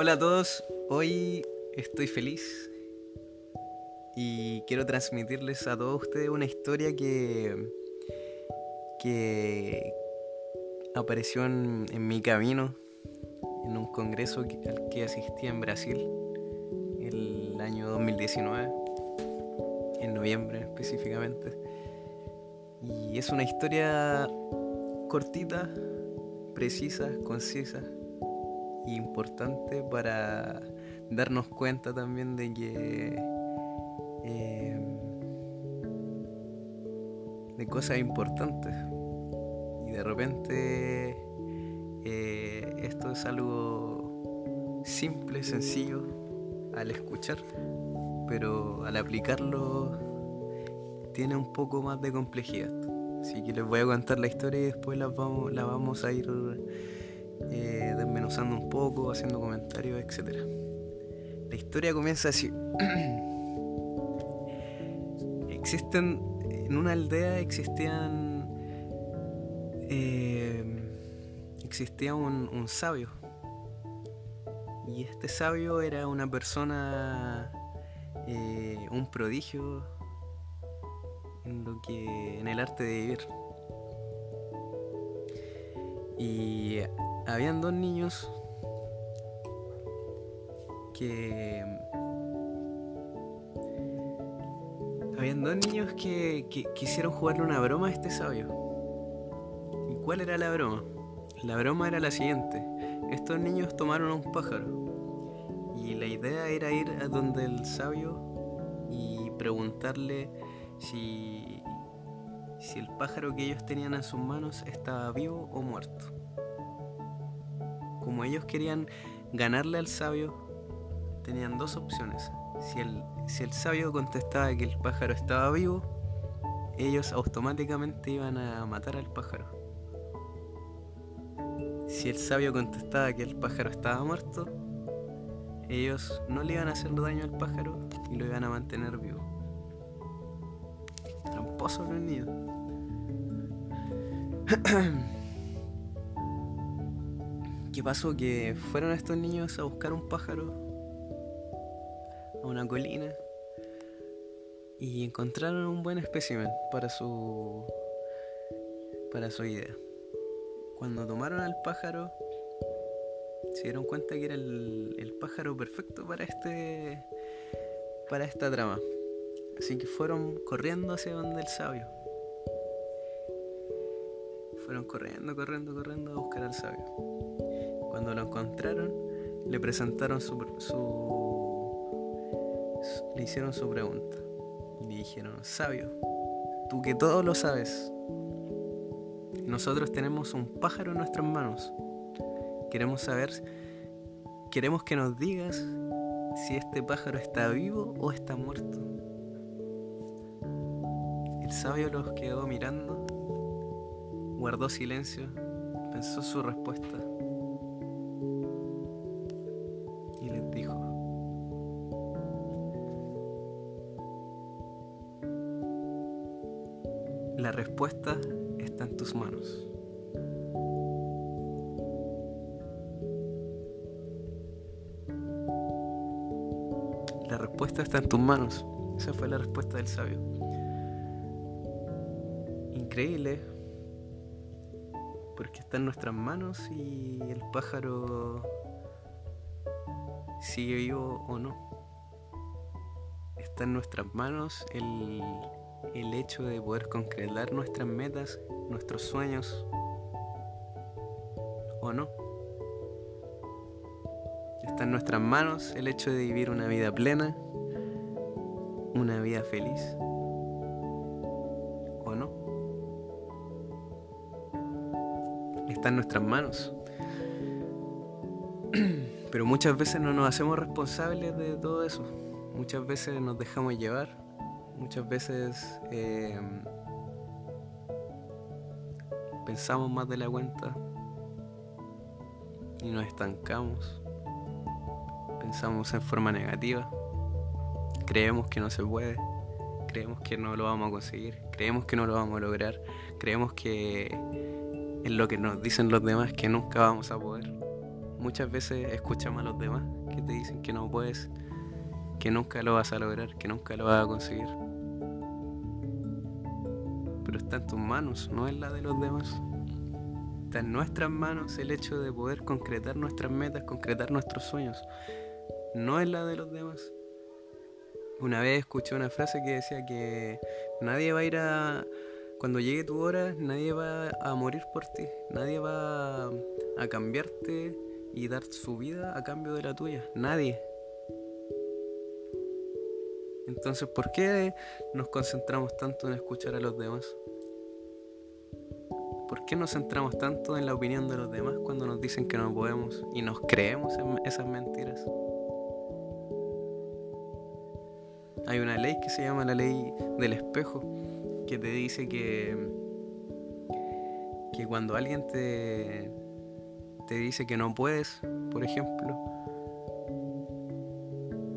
Hola a todos, hoy estoy feliz y quiero transmitirles a todos ustedes una historia que, que apareció en, mi camino en un congreso al que asistí en Brasil el año 2019, en noviembre específicamente. Y es una historia cortita, precisa, concisa importante para darnos cuenta también de que eh, de cosas importantes y de repente eh, esto es algo simple, sencillo al escuchar, pero al aplicarlo tiene un poco más de complejidad. Así que les voy a contar la historia y después la vamos, la vamos a ir eh, desmenuzando un poco, haciendo comentarios, etc. La historia comienza así. Existen, en una aldea existían, eh, existía un, un sabio. Y este sabio era una persona, eh, un prodigio en lo que en el arte de vivir. Y habían dos niños que habían dos niños que, quisieron jugarle una broma a este sabio. ¿Y cuál era la broma? La broma era la siguiente. Estos niños tomaron un pájaro y la idea era ir a donde el sabio y preguntarle si, si el pájaro que ellos tenían en sus manos estaba vivo o muerto. Como ellos querían ganarle al sabio, tenían dos opciones. Si el, si el sabio contestaba que el pájaro estaba vivo, ellos automáticamente iban a matar al pájaro. Si el sabio contestaba que el pájaro estaba muerto, ellos no le iban a hacer daño al pájaro y lo iban a mantener vivo tramposo los niños. ¿Qué pasó? Que fueron estos niños a buscar un pájaro a una colina y encontraron un buen espécimen para su para su idea. Cuando tomaron al pájaro se dieron cuenta que era el, el pájaro perfecto para este para esta trama. Así que fueron corriendo hacia donde el sabio. Fueron corriendo, corriendo, corriendo a buscar al sabio. Cuando lo encontraron, le presentaron su, le hicieron su pregunta. Y le dijeron, sabio, tú que todo lo sabes, nosotros tenemos un pájaro en nuestras manos. Queremos saber, queremos que nos digas si este pájaro está vivo o está muerto. El sabio los quedó mirando, guardó silencio, pensó su respuesta respuesta está en tus manos. La respuesta está en tus manos. Esa fue la respuesta del sabio increíble porque está en nuestras manos y el pájaro sigue vivo o no. Está en nuestras manos el, el hecho de poder concretar nuestras metas, nuestros sueños o no. Está en nuestras manos el hecho de vivir una vida plena, una vida feliz. está en nuestras manos. Pero muchas veces no nos hacemos responsables de todo eso. Muchas veces nos dejamos llevar. Muchas veces eh, pensamos más de la cuenta y nos estancamos. Pensamos en forma negativa. Creemos que no se puede. Creemos que no lo vamos a conseguir. Creemos que no lo vamos a lograr. Creemos que es lo que nos dicen los demás que nunca vamos a poder. Muchas veces escuchamos a los demás que te dicen que no puedes, que nunca lo vas a lograr, que nunca lo vas a conseguir. Pero está en tus manos, no en la de los demás. Está en nuestras manos el hecho de poder concretar nuestras metas, concretar nuestros sueños. No es la de los demás. Una vez escuché una frase que decía que nadie va a ir a... Cuando llegue tu hora, nadie va a morir por ti. Nadie va a cambiarte y dar su vida a cambio de la tuya. Nadie. Entonces, ¿por qué nos concentramos tanto en escuchar a los demás? ¿Por qué nos centramos tanto en la opinión de los demás cuando nos dicen que no podemos y nos creemos en esas mentiras? Hay una ley que se llama la ley del espejo, que te dice que, que cuando alguien te, te dice que no puedes, por ejemplo,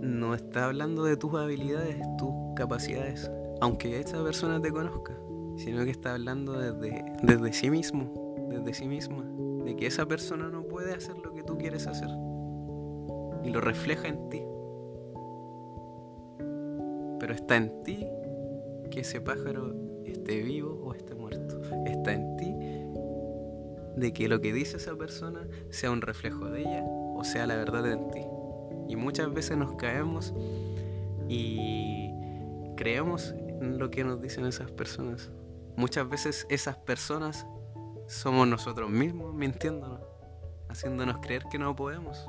no está hablando de tus habilidades, tus capacidades, aunque esa persona te conozca, sino que está hablando desde, desde sí mismo, desde sí misma, de que esa persona no puede hacer lo que tú quieres hacer y lo refleja en ti. Pero está en ti que ese pájaro esté vivo o esté muerto. Está en ti de que lo que dice esa persona sea un reflejo de ella o sea la verdad en ti. Y muchas veces nos caemos y creemos en lo que nos dicen esas personas. Muchas veces esas personas somos nosotros mismos mintiéndonos, haciéndonos creer que no podemos.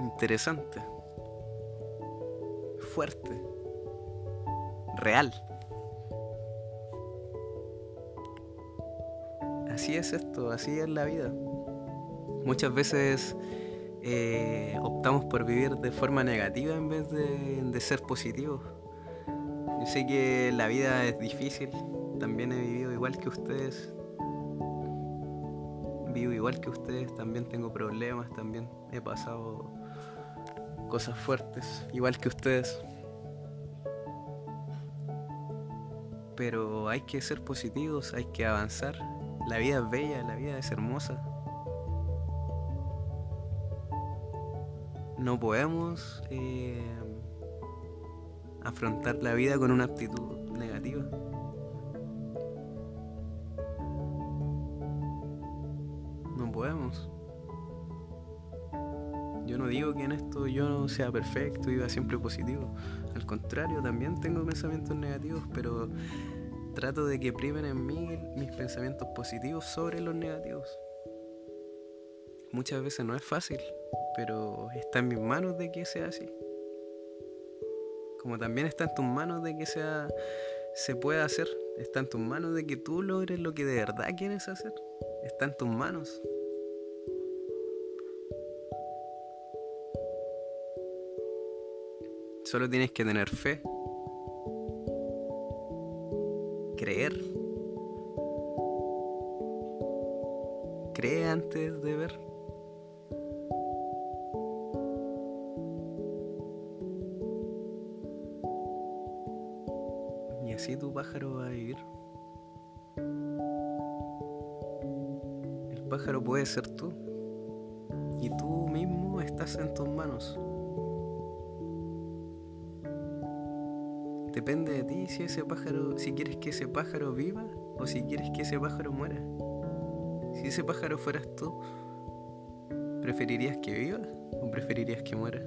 interesante, fuerte, real. Así es esto, así es la vida. Muchas veces eh, optamos por vivir de forma negativa en vez de, de ser positivos. Yo sé que la vida es difícil, también he vivido igual que ustedes, vivo igual que ustedes, también tengo problemas, también he pasado cosas fuertes, igual que ustedes. Pero hay que ser positivos, hay que avanzar. La vida es bella, la vida es hermosa. No podemos eh, afrontar la vida con una actitud negativa. No podemos. Yo no digo que en esto yo no sea perfecto y viva siempre positivo. Al contrario, también tengo pensamientos negativos, pero trato de que primen en mí mis pensamientos positivos sobre los negativos. Muchas veces no es fácil, pero está en mis manos de que sea así. Como también está en tus manos de que sea se pueda hacer, está en tus manos de que tú logres lo que de verdad quieres hacer. Está en tus manos. Solo tienes que tener fe. Creer. Cree antes de ver. Así tu pájaro va a vivir. El pájaro puede ser tú. Y tú mismo estás en tus manos. Depende de ti si ese pájaro, si quieres que ese pájaro viva o si quieres que ese pájaro muera. Si ese pájaro fueras tú, ¿preferirías que viva o preferirías que muera?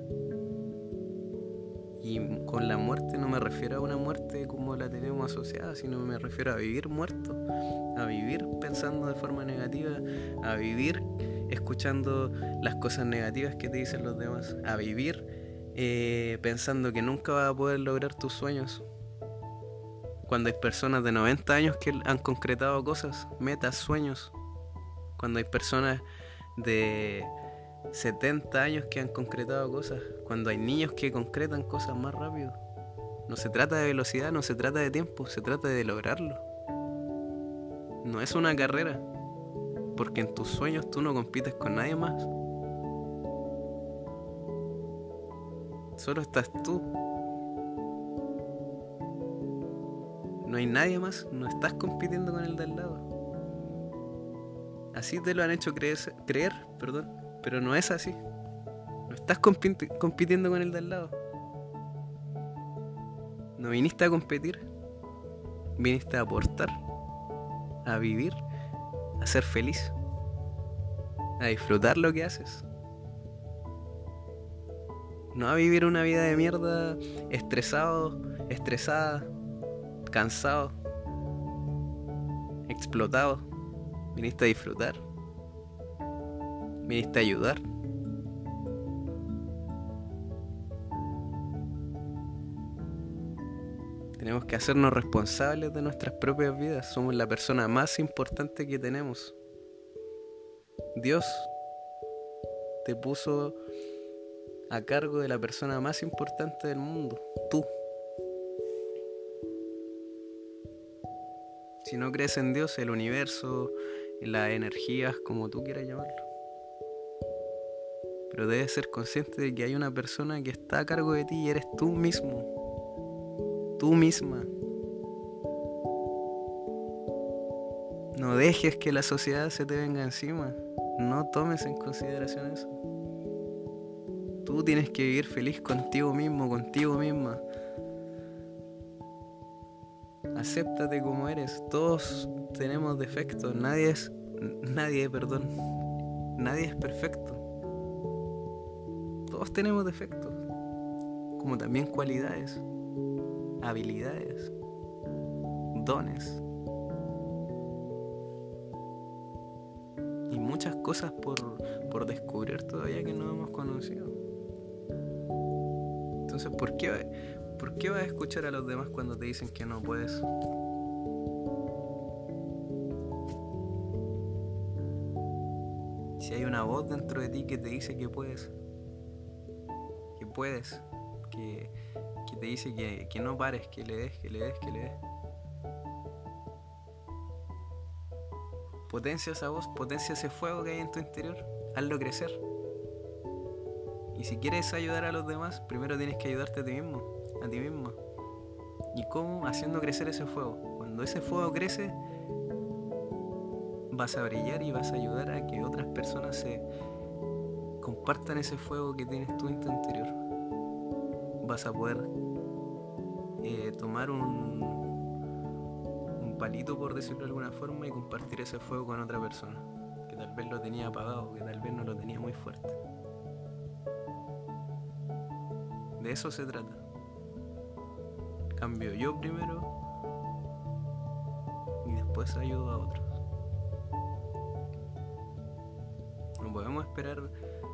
Y con la muerte no me refiero a una muerte como la tenemos asociada, sino me refiero a vivir muerto, a vivir pensando de forma negativa, a vivir escuchando las cosas negativas que te dicen los demás, a vivir eh, pensando que nunca vas a poder lograr tus sueños. Cuando hay personas de 90 años que han concretado cosas, metas, sueños. Cuando hay personas de 70 años que han concretado cosas. Cuando hay niños que concretan cosas más rápido. No se trata de velocidad, no se trata de tiempo, se trata de lograrlo. No es una carrera, porque en tus sueños tú no compites con nadie más. Solo estás tú. No hay nadie más, no estás compitiendo con el de al lado. Así te lo han hecho creer, creer perdón, pero no es así. No estás compitiendo con el de al lado. No viniste a competir, viniste a aportar, a vivir, a ser feliz, a disfrutar lo que haces. No a vivir una vida de mierda estresado, estresada, cansado, explotado. Viniste a disfrutar. Viniste a ayudar. Tenemos que hacernos responsables de nuestras propias vidas. Somos la persona más importante que tenemos. Dios te puso a cargo de la persona más importante del mundo, tú. Si no crees en Dios, el universo, las energías, como tú quieras llamarlo. Pero debes ser consciente de que hay una persona que está a cargo de ti y eres tú mismo. Tú misma. No dejes que la sociedad se te venga encima. No tomes en consideración eso. Tú tienes que vivir feliz contigo mismo, contigo misma. Acéptate como eres. Todos tenemos defectos. Nadie es. Nadie, perdón. Nadie es perfecto. Todos tenemos defectos. Como también cualidades. Habilidades. Dones. Y muchas cosas por, por descubrir todavía que no hemos conocido. Entonces, ¿por qué, ¿Por qué vas a escuchar a los demás cuando te dicen que no puedes? Si hay una voz dentro de ti que te dice que puedes, puedes, que, te dice que, que no pares, que le des, que le des, que le des. Potencia esa voz, potencia ese fuego que hay en tu interior, hazlo crecer. Y si quieres ayudar a los demás, primero tienes que ayudarte a ti mismo a ti mismo. ¿Y cómo? Haciendo crecer ese fuego. Cuando ese fuego crece, vas a brillar y vas a ayudar a que otras personas se compartan ese fuego que tienes tú en tu interior. Vas a poder eh, tomar un, un palito, por decirlo de alguna forma, y compartir ese fuego con otra persona que tal vez lo tenía apagado, que tal vez no lo tenía muy fuerte. De eso se trata cambio yo primero y después ayudo a otros. No podemos esperar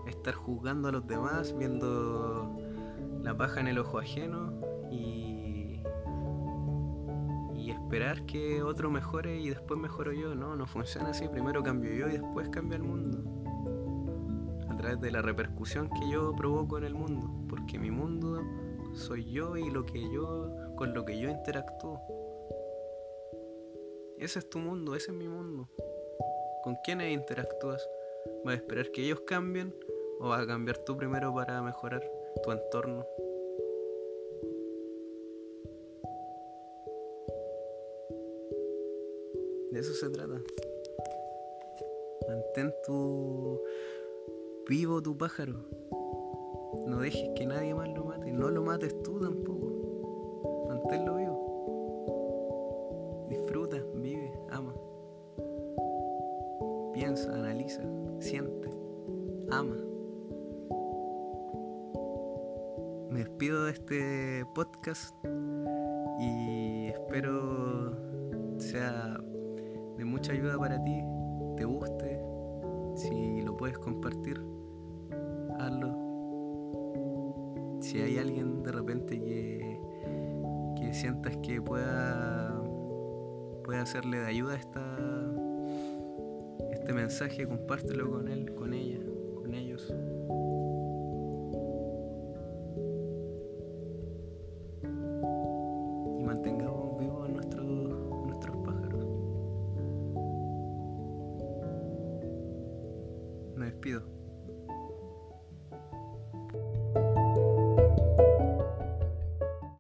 estar juzgando a los demás, viendo la paja en el ojo ajeno y, y esperar que otro mejore y después mejoro yo. No, no funciona así. Primero cambio yo y después cambia el mundo. A través de la repercusión que yo provoco en el mundo. Porque mi mundo soy yo y lo que yo con lo que yo interactúo. Ese es tu mundo, ese es mi mundo. ¿Con quiénes interactúas? ¿Vas a esperar que ellos cambien o vas a cambiar tú primero para mejorar tu entorno? De eso se trata. Mantén tu vivo tu pájaro. No dejes que nadie más lo mate. No lo mates tú tampoco manténlo vivo. Disfruta, vive, ama. Piensa, analiza, siente, ama. Me despido de este podcast y espero sea de mucha ayuda para ti, te guste, si lo puedes compartir, hazlo. Si hay alguien de repente que sientas que pueda, pueda hacerle de ayuda esta, este mensaje, compártelo con él, con ella, con ellos.